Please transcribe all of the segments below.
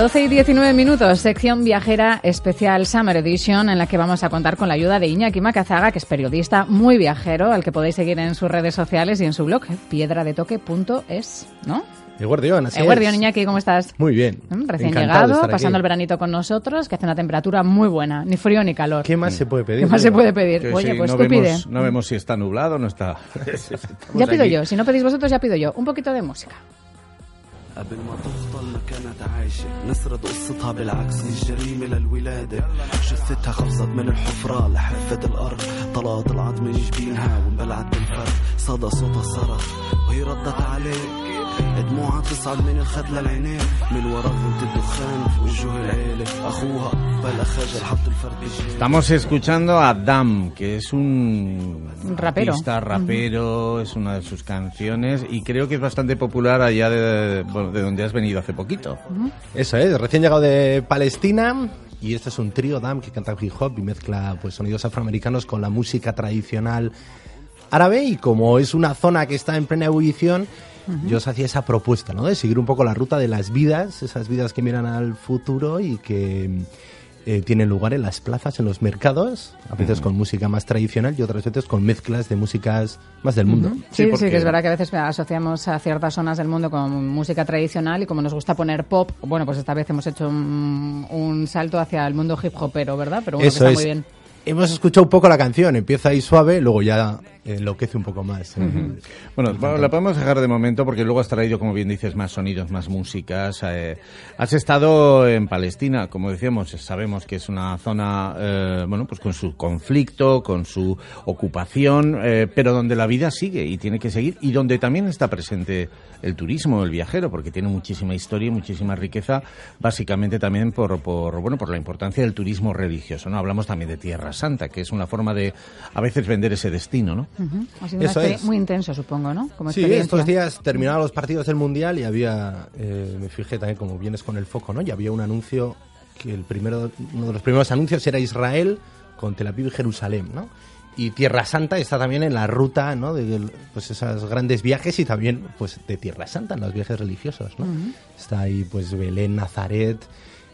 12 y 19 minutos, sección viajera especial Summer Edition, en la que vamos a contar con la ayuda de Iñaki Macazaga, que es periodista muy viajero, al que podéis seguir en sus redes sociales y en su blog, piedradetoque.es, ¿no? El guardián, así El Iñaki, ¿cómo estás? Muy bien. Mm, Recién Encantado llegado, pasando aquí. el veranito con nosotros, que hace una temperatura muy buena, ni frío ni calor. ¿Qué más se puede pedir? ¿Qué más se puede pedir? Que Oye, sí, pues no tú pide. vemos, no vemos si está nublado o no está. Ya pido yo, si no pedís vosotros, ya pido yo. Un poquito de música. قبل ما تفضل ما كانت عايشة. نسرد قصتها بالعكس. الجريمة للولادة. جثتها خفصت من الحفرة. لحفة الأرض. طلعت العظم من جبينها وانبلعت بالفرد. صدى صوتها صرخ وهي ردت عليه دموعها تصعد من الخد للعينين من ورا غنت الدخان في وجوه العيلة أخوها بلا خجل حط الفرد بجيبه Estamos escuchando a Dam, que es un Un rapero. artista, rapero, es una de sus canciones y creo que es bastante popular allá de, bueno, de donde has venido hace poquito. Eso es, recién llegado de Palestina y este es un trío DAM que canta hip hop y mezcla pues sonidos afroamericanos con la música tradicional árabe y como es una zona que está en plena ebullición, yo os hacía esa propuesta, ¿no? De seguir un poco la ruta de las vidas, esas vidas que miran al futuro y que eh, tienen lugar en las plazas, en los mercados, a veces con música más tradicional y otras veces con mezclas de músicas más del mundo. Sí, sí, porque- que es verdad que a veces asociamos a ciertas zonas del mundo con música tradicional y como nos gusta poner pop, bueno, pues esta vez hemos hecho un, un salto hacia el mundo hip hopero, ¿verdad? Pero bueno, que Eso está es. muy bien. Hemos escuchado un poco la canción, empieza ahí suave, luego ya enloquece un poco más. Bueno, bueno, la podemos dejar de momento porque luego has traído, como bien dices, más sonidos, más músicas. eh, has estado en Palestina, como decíamos, sabemos que es una zona, eh, bueno, pues con su conflicto, con su ocupación, eh, pero donde la vida sigue y tiene que seguir y donde también está presente el turismo, el viajero, porque tiene muchísima historia y muchísima riqueza, básicamente también por, por, bueno, por la importancia del turismo religioso, ¿no? Hablamos también de Tierra Santa, que es una forma de, a veces, vender ese destino, ¿no? Ha sido Eso es. muy intenso, supongo, ¿no? Como Sí, estos días terminaban los partidos del Mundial y había, eh, me fijé también como vienes con el foco, ¿no? Y había un anuncio, que el primero, uno de los primeros anuncios era Israel con Tel Aviv y Jerusalén, ¿no? Y Tierra Santa está también en la ruta, ¿no? De pues esos grandes viajes y también, pues, de Tierra Santa, en los viajes religiosos, ¿no? Está ahí, pues, Belén, Nazaret,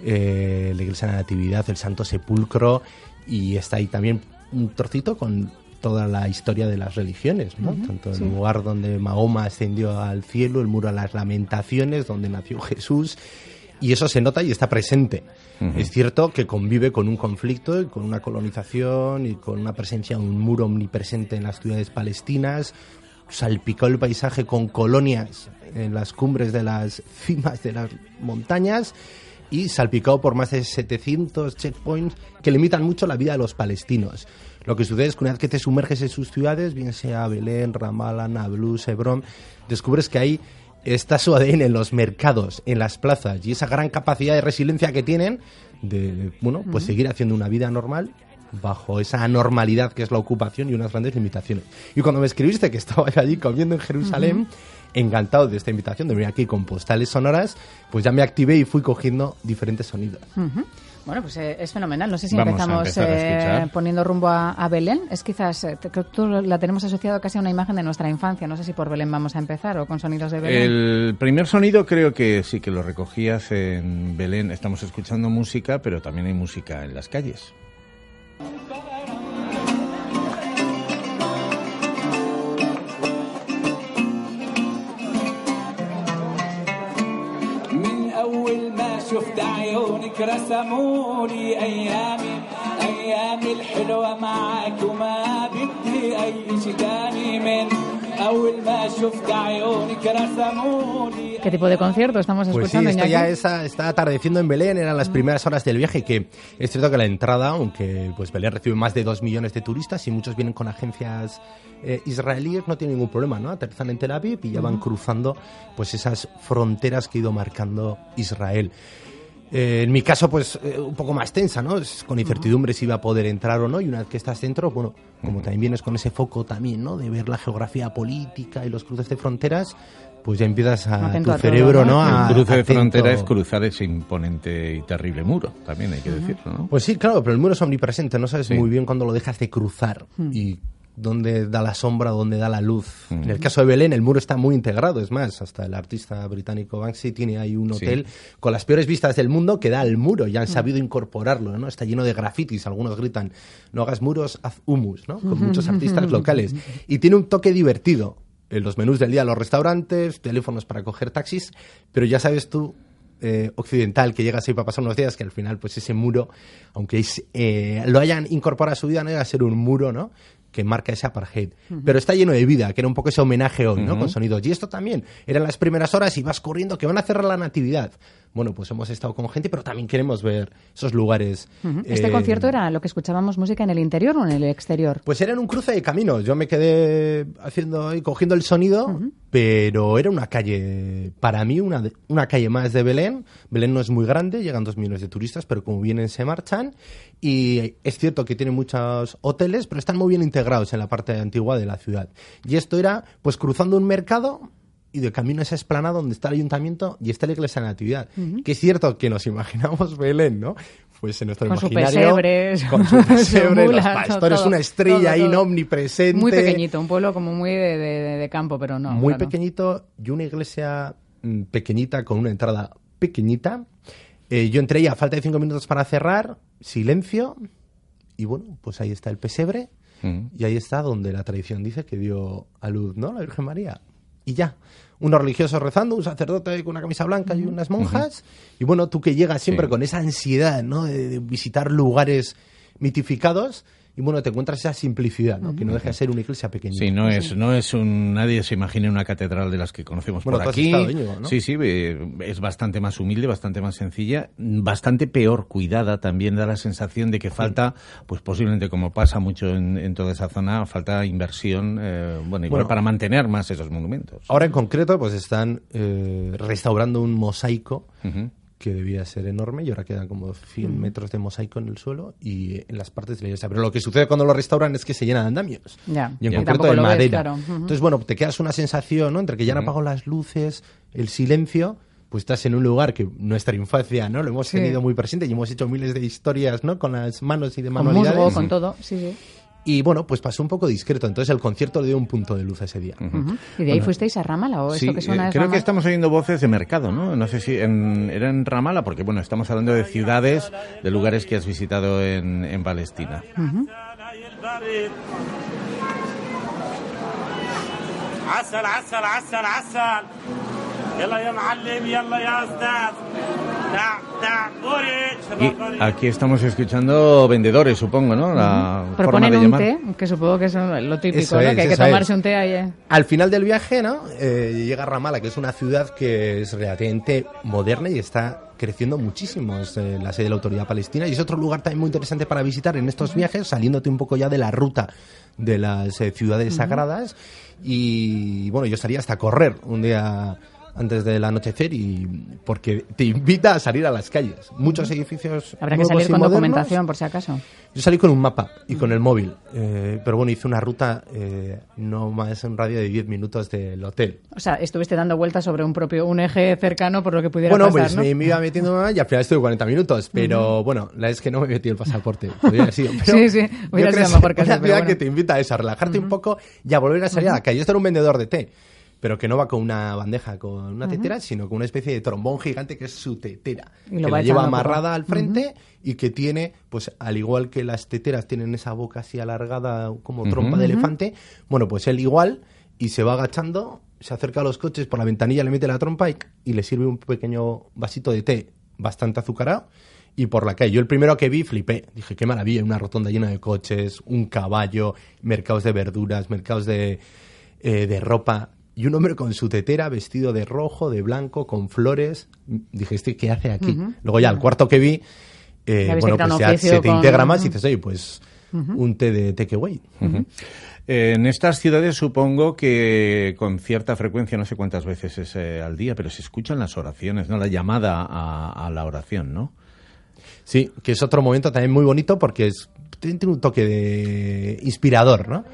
eh, la Iglesia de la Natividad, el Santo Sepulcro y está ahí también un trocito con toda la historia de las religiones, ¿no? Tanto el lugar donde Mahoma ascendió al cielo, el muro a las lamentaciones, donde nació Jesús, y eso se nota y está presente. Es cierto que convive con un conflicto y con una colonización y con una presencia, un muro omnipresente en las ciudades palestinas, salpicó el paisaje con colonias en las cumbres de las cimas de las montañas y salpicado por más de 700 checkpoints que limitan mucho la vida de los palestinos. Lo que sucede es que una vez que te sumerges en sus ciudades, bien sea Belén, Ramallah, Nablus, Hebrón, descubres que ahí está su ADN en los mercados, en las plazas y esa gran capacidad de resiliencia que tienen de, bueno, pues seguir haciendo una vida normal bajo esa anormalidad que es la ocupación y unas grandes limitaciones. Y cuando me escribiste que estaba allí comiendo en Jerusalén, encantado de esta invitación de venir aquí con postales sonoras, pues ya me activé y fui cogiendo diferentes sonidos. Bueno, pues eh, es fenomenal. No sé si Vamos empezamos eh, poniendo rumbo a, a Belén. Es quizás, eh, te- creo que tú la tenemos asociado casi a una imagen de nuestra infancia. No sé si por Belén vamos a empezar o con sonidos de Belén. El primer sonido creo que sí que lo recogías en Belén. Estamos escuchando música, pero también hay música en las calles. شفت عيونك رسمولي أيامي أيامي الحلوة معاك وما بدي أي شي تاني من ¿Qué tipo de concierto estamos pues? Sí, esto ya está atardeciendo en Belén, eran las primeras horas del viaje, que es cierto que la entrada, aunque pues Belén recibe más de 2 millones de turistas y muchos vienen con agencias eh, israelíes, no tiene ningún problema, ¿no? Aterrizan en Tel Aviv y ya van cruzando pues esas fronteras que ha ido marcando Israel. Eh, en mi caso, pues eh, un poco más tensa, ¿no? Es con incertidumbre si iba a poder entrar o no. Y una vez que estás dentro, bueno, como también vienes con ese foco también, ¿no? De ver la geografía política y los cruces de fronteras, pues ya empiezas a Atento tu a todo, cerebro, ¿no? ¿no? A- el cruce de atento. frontera es cruzar ese imponente y terrible muro, también hay que decirlo, ¿no? Pues sí, claro, pero el muro es omnipresente, no sabes Sí. muy bien cuándo lo dejas de cruzar. Hmm. Y dónde da la sombra, dónde da la luz. En el caso de Belén, el muro está muy integrado, es más, hasta el artista británico Banksy tiene ahí un hotel con las peores vistas del mundo que da al muro y han sabido incorporarlo, ¿no? Está lleno de grafitis, algunos gritan, no hagas muros, haz humus, ¿no? Con muchos artistas locales. Y tiene un toque divertido. En los menús del día, los restaurantes, teléfonos para coger taxis, pero ya sabes tú eh, occidental que llegas ahí para pasar unos días, que al final, pues ese muro, aunque es, eh, lo hayan incorporado a su vida, no llega a ser un muro, ¿no? Que marca ese apartheid. Pero está lleno de vida, que era un poco ese homenaje hoy, ¿no? Con sonidos. Y esto también, eran las primeras horas y vas corriendo, que van a cerrar la natividad. Bueno, pues hemos estado con gente, pero también queremos ver esos lugares. ¿Este eh, concierto era lo que escuchábamos música en el interior o en el exterior? Pues era en un cruce de caminos. Yo me quedé haciendo y cogiendo el sonido, pero era una calle, para mí, una, una calle más de Belén. Belén no es muy grande, llegan dos millones de turistas, pero como vienen se marchan. Y es cierto que tiene muchos hoteles, pero están muy bien integrados en la parte antigua de la ciudad. Y esto era, pues cruzando un mercado y de camino a esa esplanada donde está el ayuntamiento y está la iglesia de la Natividad. Que es cierto que nos imaginamos Belén, ¿no? Pues en nuestro Con su imaginario. pesebres, con su su pesebre, mula, los pastores, todo, una estrella todo, ahí omnipresente. Muy pequeñito, un pueblo como muy de, de- de campo, pero no. Muy claro. pequeñito y una iglesia mm, pequeñita con una entrada pequeñita. Eh, yo entré y a falta de cinco minutos para cerrar, silencio. Y bueno, pues ahí está el pesebre. Mm. Y ahí está donde la tradición dice que dio a luz, ¿no? La Virgen María. Y ya. Unos religiosos rezando, un sacerdote con una camisa blanca y unas monjas. Y bueno, tú que llegas siempre Sí. con esa ansiedad, ¿no? De, de visitar lugares mitificados. Y bueno, te encuentras esa simplicidad, ¿no? Que no deja de ser una iglesia pequeñita. Sí, no es, no es un. Nadie se imagina una catedral de las que conocemos Bueno, por tú has aquí. estado, Íñigo, ¿no? Sí, sí, eh, es bastante más humilde, bastante más sencilla, bastante peor cuidada. También da la sensación de que falta, pues posiblemente como pasa mucho en, en toda esa zona, falta inversión, eh, bueno, igual Bueno. para mantener más esos monumentos. Ahora en concreto, pues están eh, restaurando un mosaico Ujú. Que debía ser enorme y ahora quedan como 100 metros de mosaico en el suelo y en las partes de la iglesia. Pero lo que sucede cuando lo restauran es que se llena de andamios. Ya, Y en y concreto de lo ves, madera. claro. Ujú. Entonces, bueno, te quedas una sensación, ¿no? Entre que ya han apagado las luces, el silencio, pues estás en un lugar que nuestra infancia, ¿no? Lo hemos Sí. tenido muy presente y hemos hecho miles de historias, ¿no? Con las manos y de Con manualidades. musgo, con todo, sí, sí. Y bueno, pues pasó un poco discreto. Entonces el concierto le dio un punto de luz ese día. Uh -huh. ¿Y de ahí bueno, fuisteis a Ramala o sí, esto que suena eh, Creo Ramala? que estamos oyendo voces de mercado, ¿no? No sé si en, era en Ramala, porque bueno, estamos hablando de ciudades, de lugares que has visitado en, en Palestina. Uh -huh. Y aquí estamos escuchando vendedores, supongo, ¿no? La un té, que supongo que es lo típico, ¿no? Que hay que tomarse un té ahí. ¿eh? Al final del viaje, ¿no? Eh, llega Ramala, que es una ciudad que es relativamente moderna y está creciendo muchísimo. Es eh, la sede de la Autoridad Palestina y es otro lugar también muy interesante para visitar en estos viajes, saliéndote un poco ya de la ruta de las ciudades sagradas. Y bueno, yo estaría hasta correr un día antes del anochecer y porque te invita a salir a las calles. Muchos edificios. Habrá que salir con modernos. documentación, por si acaso. Yo salí con un mapa y con el móvil, eh, pero bueno, hice una ruta eh, no más en radio de 10 minutos del hotel. O sea, estuviste dando vueltas sobre un propio un eje cercano por lo que pudiera Bueno, pasar, pues ¿no? me, me iba metiendo y al final estuve 40 minutos, pero bueno, la es que no me metí el pasaporte. Podría haber sido, pero Sí, sí, yo hubiera sido que mejor casi, una ciudad bueno. que te invita a eso, a relajarte un poco y a volver a salir a la calle. Esto era un vendedor de té, pero que no va con una bandeja, con una tetera, sino con una especie de trombón gigante que es su tetera. Y lo que la lleva amarrada al frente y que tiene, pues al igual que las teteras tienen esa boca así alargada como trompa de elefante, bueno, pues él igual y se va agachando, se acerca a los coches por la ventanilla, le mete la trompa y, y le sirve un pequeño vasito de té bastante azucarado y por la calle. Yo el primero que vi flipé, dije, qué maravilla, una rotonda llena de coches, un caballo, mercados de verduras, mercados de, eh, de ropa y un hombre con su tetera vestido de rojo, de blanco, con flores. Dije, ¿este qué hace aquí? Luego ya, el cuarto que vi, eh, bueno, pues ya se te con- integra más y dices, oye, pues un té de takeaway. Eh, En estas ciudades supongo que con cierta frecuencia, no sé cuántas veces es eh, al día, pero se escuchan las oraciones, ¿no? La llamada a, a la oración, ¿no? Sí, que es otro momento también muy bonito porque es, tiene un toque de inspirador, ¿no?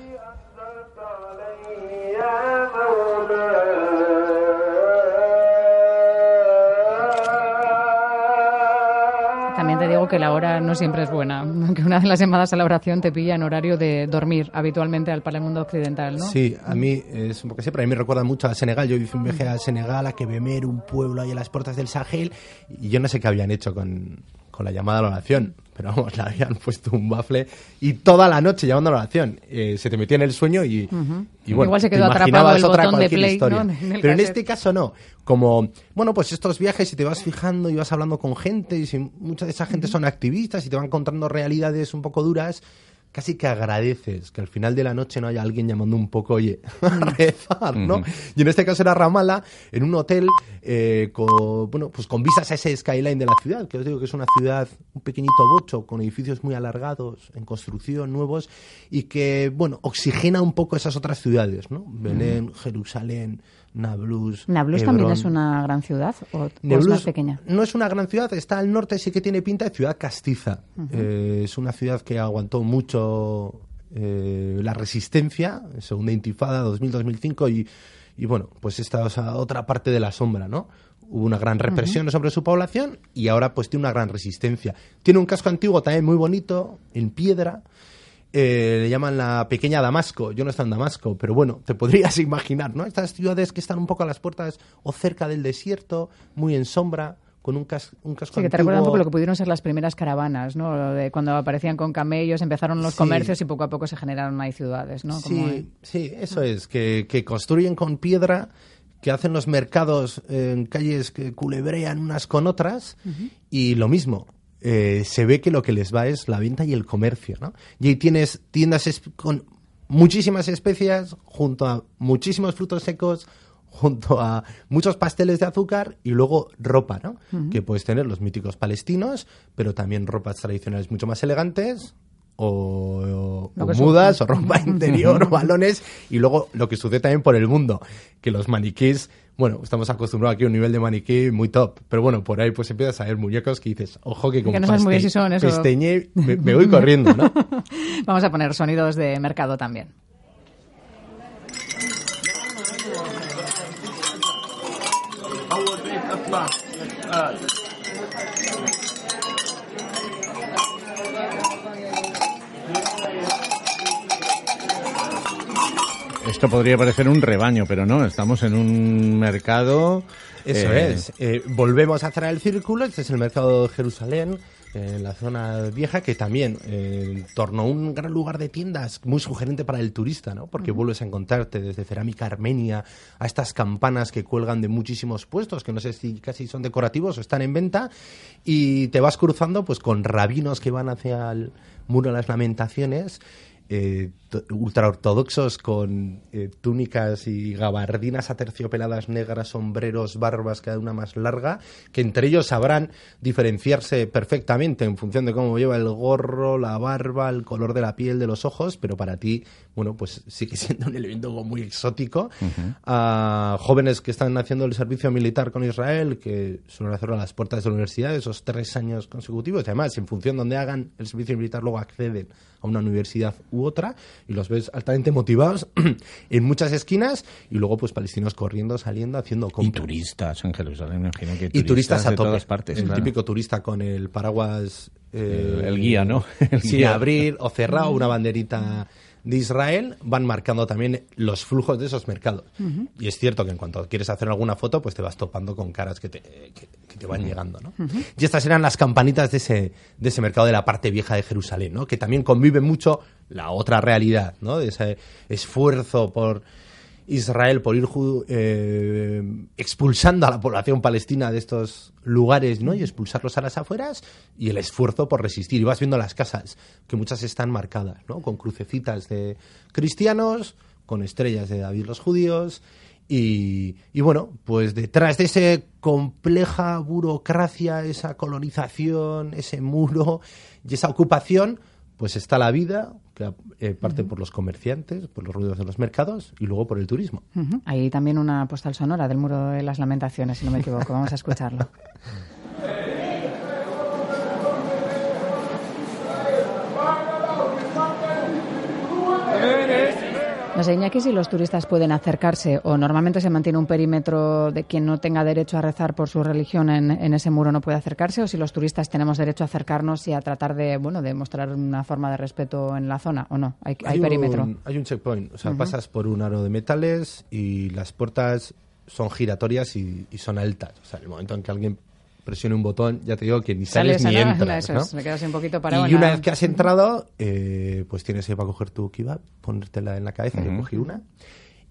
Que la hora no siempre es buena, que una de las llamadas a la oración te pilla en horario de dormir habitualmente al mundo occidental, ¿no? Sí, a mí es un poco siempre, a mí me recuerda mucho a Senegal. Yo hice a Senegal, a Kebemer, un pueblo ahí a las puertas del Sahel, y yo no sé qué habían hecho con, con la llamada a la oración, pero vamos, le habían puesto un bafle y toda la noche llamando a la oración. Eh, se te metía en el sueño y, y bueno, Igual se te quedó atrapado imaginabas el otra cualquier play, historia. ¿no? en el Pero en este caso no. Como, bueno, pues estos viajes y te vas fijando y vas hablando con gente y si mucha de esa gente son activistas y te van contando realidades un poco duras, casi que agradeces que al final de la noche no haya alguien llamando un poco, oye, a rezar, ¿no? Y en este caso era Ramala, en un hotel eh, con, bueno, pues con vistas a ese skyline de la ciudad, que os digo que es una ciudad, un pequeñito bocho, con edificios muy alargados, en construcción, nuevos, y que, bueno, oxigena un poco esas otras ciudades, ¿no? Belén, Jerusalén, Nablus. ¿Nablus también es una gran ciudad o, o es más pequeña? No es una gran ciudad, está al norte, sí que tiene pinta de ciudad castiza. Eh, es una ciudad que aguantó mucho eh, la resistencia, segunda intifada, 2000-2005, y, y bueno, pues esta es otra parte de la sombra, ¿no? Hubo una gran represión sobre su población y ahora pues tiene una gran resistencia. Tiene un casco antiguo también muy bonito, en piedra, eh, le llaman la pequeña Damasco. Yo no estoy en Damasco, pero bueno, te podrías imaginar, ¿no? Estas ciudades que están un poco a las puertas o cerca del desierto, muy en sombra, con un, cas- un casco Sí, que te recuerda un poco lo que pudieron ser las primeras caravanas, ¿no? De cuando aparecían con camellos, empezaron los Sí. comercios y poco a poco se generaron ahí ciudades, ¿no? Como Sí, sí, eso es, que, que construyen con piedra, que hacen los mercados en calles que culebrean unas con otras, y lo mismo. Eh, se ve que lo que les va es la venta y el comercio, ¿no? Y ahí tienes tiendas con muchísimas especias, junto a muchísimos frutos secos, junto a muchos pasteles de azúcar y luego ropa, ¿no? Que puedes tener los míticos palestinos, pero también ropas tradicionales mucho más elegantes, o, o mudas, o ropa interior, o balones, y luego lo que sucede también por el mundo, que los maniquís, bueno, estamos acostumbrados aquí a un nivel de maniquí muy top, pero bueno, por ahí pues empiezas a ver muñecos que dices, ojo que como no sabes muy bien si son eso. pesteñé, me, me voy corriendo, ¿no? Vamos a poner sonidos de mercado también. Esto podría parecer un rebaño, pero no, estamos en un mercado. Eso eh, es. Eh, volvemos a cerrar el círculo. Este es el mercado de Jerusalén, eh, en la zona vieja, que también, eh, en torno a un gran lugar de tiendas, muy sugerente para el turista, ¿no? Porque vuelves a encontrarte desde cerámica armenia a estas campanas que cuelgan de muchísimos puestos, que no sé si casi son decorativos o están en venta, y te vas cruzando pues con rabinos que van hacia el muro de las lamentaciones eh, to- ultraortodoxos con eh, túnicas y gabardinas aterciopeladas negras, sombreros, barbas, cada una más larga, que entre ellos sabrán diferenciarse perfectamente en función de cómo lleva el gorro, la barba, el color de la piel, de los ojos, pero para ti, bueno, pues sigue siendo un elemento muy exótico. A jóvenes que están haciendo el servicio militar con Israel, que suelen hacerlo a las puertas de la universidad, esos tres años consecutivos, y además, en función de donde hagan el servicio militar, luego acceden a una universidad u otra y los ves altamente motivados en muchas esquinas y luego pues palestinos corriendo, saliendo, haciendo Y compras. turistas en Jerusalén, me imagino que Y turistas a de tope. todas partes. el claro. típico turista con el paraguas... eh, El- el guía, ¿no? El guía. abrir o cerrar una banderita de Israel, van marcando también los flujos de esos mercados. Y es cierto que en cuanto quieres hacer alguna foto, pues te vas topando con caras que te, que, que te van llegando, ¿no? Y estas eran las campanitas de ese, de ese mercado de la parte vieja de Jerusalén, ¿no? Que también convive mucho la otra realidad, ¿no? De ese esfuerzo por Israel por ir eh, expulsando a la población palestina de estos lugares ¿no? y expulsarlos a las afueras y el esfuerzo por resistir. Y vas viendo las casas, que muchas están marcadas, ¿no? con crucecitas de cristianos, con estrellas de David los judíos. Y, y bueno, pues detrás de esa compleja burocracia, esa colonización, ese muro y esa ocupación, pues está la vida, que eh, parte por los comerciantes, por los ruidos de los mercados y luego por el turismo. Hay también una postal sonora del muro de las lamentaciones, si no me equivoco. Vamos a escucharlo. No sé, Iñaki, si los turistas pueden acercarse o normalmente se mantiene un perímetro de quien no tenga derecho a rezar por su religión en, en ese muro no puede acercarse o si los turistas tenemos derecho a acercarnos y a tratar de, bueno, de mostrar una forma de respeto en la zona o no. Hay, hay, perímetro. Un, hay un checkpoint, o sea, pasas por un aro de metales y las puertas son giratorias y, y son altas. O sea, el momento en que alguien presione un botón, ya te digo que ni sales, ni entras. Eso es, me quedas un poquito parado. Y una vez que has entrado, eh, pues tienes que para coger tu kiva, ponértela en la cabeza, uh -huh. yo cogí una.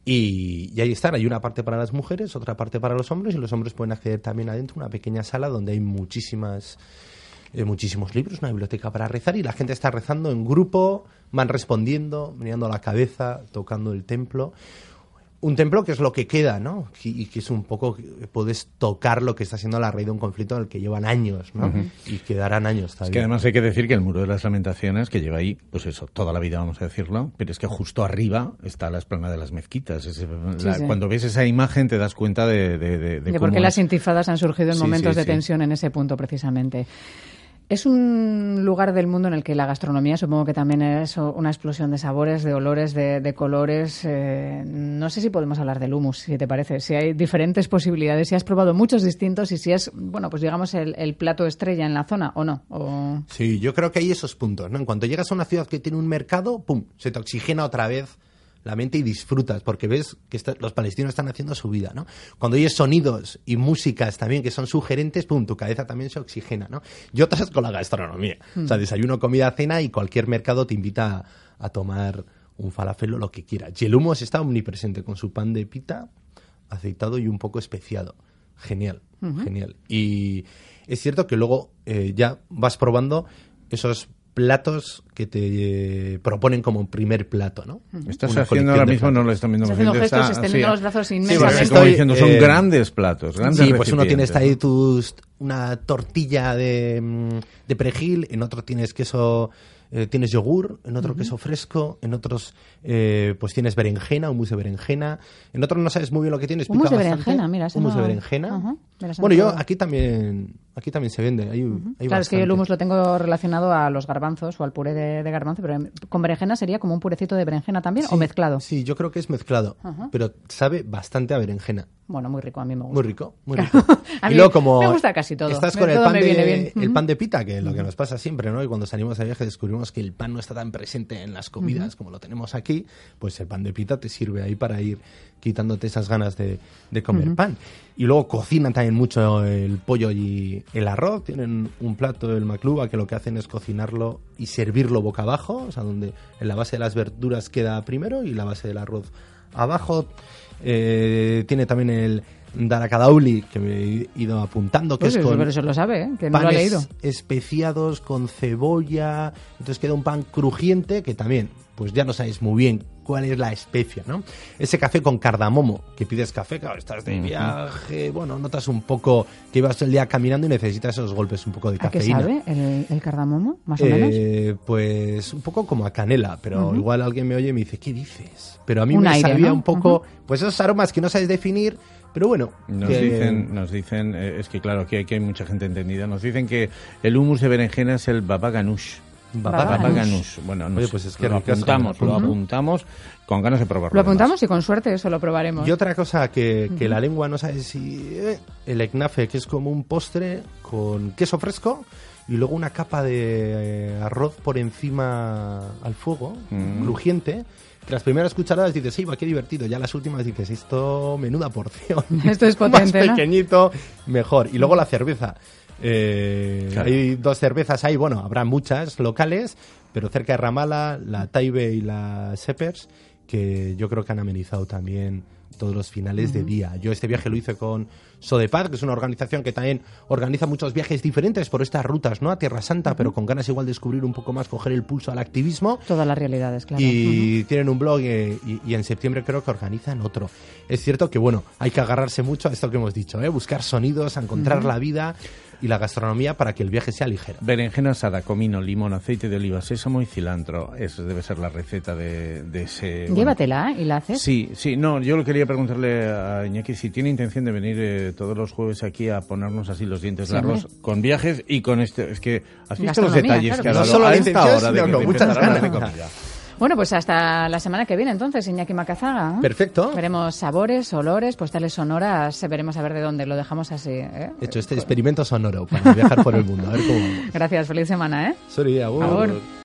Y, y, ahí están, hay una parte para las mujeres, otra parte para los hombres, y los hombres pueden acceder también adentro, una pequeña sala donde hay muchísimas eh, muchísimos libros, una biblioteca para rezar, y la gente está rezando en grupo, van respondiendo, mirando la cabeza, tocando el templo un templo que es lo que queda, ¿no? Y, que es un poco, puedes tocar lo que está siendo la raíz de un conflicto en el que llevan años, ¿no? Uh -huh. Y quedarán años todavía. Es que además hay que decir que el Muro de las Lamentaciones, que lleva ahí, pues eso, toda la vida, vamos a decirlo, pero es que justo arriba está la esplanada de las mezquitas. Es, la, sí. Cuando ves esa imagen te das cuenta de... De, de, de por qué las intifadas han surgido en sí, momentos de tensión en ese punto, precisamente. Es un lugar del mundo en el que la gastronomía supongo que también es una explosión de sabores, de olores, de, de colores. Eh, no sé si podemos hablar del humus, si te parece. Si hay diferentes posibilidades, si has probado muchos distintos y si es, bueno, pues digamos el, el plato estrella en la zona o no. Sí, yo creo que hay esos puntos. ¿no? En cuanto llegas a una ciudad que tiene un mercado, ¡pum! Se te oxigena otra vez la mente y disfrutas, porque ves que está, los palestinos están haciendo su vida, ¿no? Cuando oyes sonidos y músicas también que son sugerentes, pum, tu cabeza también se oxigena, ¿no? Y otras con la gastronomía. Mm. O sea, desayuno, comida, cena y cualquier mercado te invita a, a tomar un falafel o lo que quieras. Y el humo está omnipresente con su pan de pita, aceitado y un poco especiado. Genial, uh -huh. genial. Y es cierto que luego eh, ya vas probando esos platos que te eh, proponen como un primer plato, ¿no? Estás Una haciendo ahora mismo, no lo están viendo haciendo gestos, está, extendiendo sí, los brazos sí, inmensamente. como diciendo, son eh, grandes platos, grandes Sí, pues uno tienes ahí tus, una tortilla de, mm, de perejil, en otro tienes queso eh, tienes yogur, en otro uh -huh. queso fresco, en otros eh, pues tienes berenjena, humus de berenjena, en otro no sabes muy bien lo que tienes. Humus de berenjena, mira. Humus no... de berenjena. Uh -huh. Bueno, yo aquí también aquí también se vende. Hay, uh -huh. hay claro, es que yo el humus lo tengo relacionado a los garbanzos o al puré de, de garbanzo, pero con berenjena sería como un purecito de berenjena también sí, o mezclado. Sí, yo creo que es mezclado, pero sabe bastante a berenjena. Bueno, muy rico, a mí me gusta. Muy rico, muy rico. a y luego como me gusta casi todo. Estás con el, pan de, el pan de pita, que es lo que nos pasa siempre, ¿no? Y cuando salimos de viaje descubrimos que el pan no está tan presente en las comidas uh -huh. como lo tenemos aquí, pues el pan de pita te sirve ahí para ir quitándote esas ganas de, de comer pan. Y luego cocinan también mucho el pollo y el arroz. Tienen un plato del Macluba que lo que hacen es cocinarlo y servirlo boca abajo, o sea, donde en la base de las verduras queda primero y la base del arroz abajo. Eh, tiene también el Darakadauli, que me he ido apuntando, que pues es con pero eso lo sabe, ¿eh? que no lo ha leído. especiados con cebolla, entonces queda un pan crujiente que también, pues ya no sabéis muy bien cuál es la especia, ¿no? Ese café con cardamomo, que pides café, claro, estás de viaje, bueno, notas un poco que ibas el día caminando y necesitas esos golpes un poco de cafeína. ¿A qué sabe el, el cardamomo, más o eh, menos? Pues un poco como a canela, pero uh -huh. igual alguien me oye y me dice, ¿qué dices? Pero a mí un me aire, sabía ¿no? un poco, uh -huh. pues esos aromas que no sabes definir, pero bueno. Nos que... dicen, nos dicen eh, es que claro, aquí hay, que hay mucha gente entendida, nos dicen que el humus de berenjena es el baba ganoush. Baba, baba ganoush. Bueno, nos, Oye, pues es que lo apuntamos, lo apuntamos con ganas de probarlo. Lo apuntamos además. y con suerte eso lo probaremos. Y otra cosa que, que uh -huh. la lengua no sabe si... Eh, el eknafe, que es como un postre con queso fresco y luego una capa de eh, arroz por encima al fuego, uh -huh. crujiente que las primeras cucharadas dices, sí, va, qué divertido. Ya las últimas dices, esto, menuda porción. Esto es potente, Más pequeñito, ¿no? mejor. Y luego la cerveza. Eh, claro. Hay dos cervezas ahí, bueno, habrá muchas locales, pero cerca de Ramala, la Taibe y la Seppers, que yo creo que han amenizado también todos los finales uh -huh. de día. Yo este viaje lo hice con Sodepad, que es una organización que también organiza muchos viajes diferentes por estas rutas, ¿no? A Tierra Santa, uh -huh. pero con ganas igual de descubrir un poco más, coger el pulso al activismo. Todas las realidades, claro. Y uh -huh. tienen un blog y, y, y, en septiembre creo que organizan otro. Es cierto que, bueno, hay que agarrarse mucho a esto que hemos dicho, ¿eh? Buscar sonidos, a encontrar la vida y la gastronomía para que el viaje sea ligero. Berenjena asada, comino, limón, aceite de oliva, sésamo y cilantro. Esa debe ser la receta de, de ese... Llévatela bueno. ¿y la haces. Sí, sí. No, yo lo quería preguntarle a Iñaki si tiene intención de venir eh, todos los jueves aquí a ponernos así los dientes sí, largos con viajes y con este... Es que has visto los detalles claro. que ha dado no solo a esta hora de, no, que muchas ganas. de comida. Bueno, pues hasta la semana que viene entonces, Iñaki Macazaga. ¿eh? Perfecto. Veremos sabores, olores, postales sonoras, veremos a ver de dónde, lo dejamos así. ¿eh? He hecho este experimento sonoro para viajar por el mundo, a ver cómo vamos. Gracias, feliz semana, ¿eh? Sorry. Agur.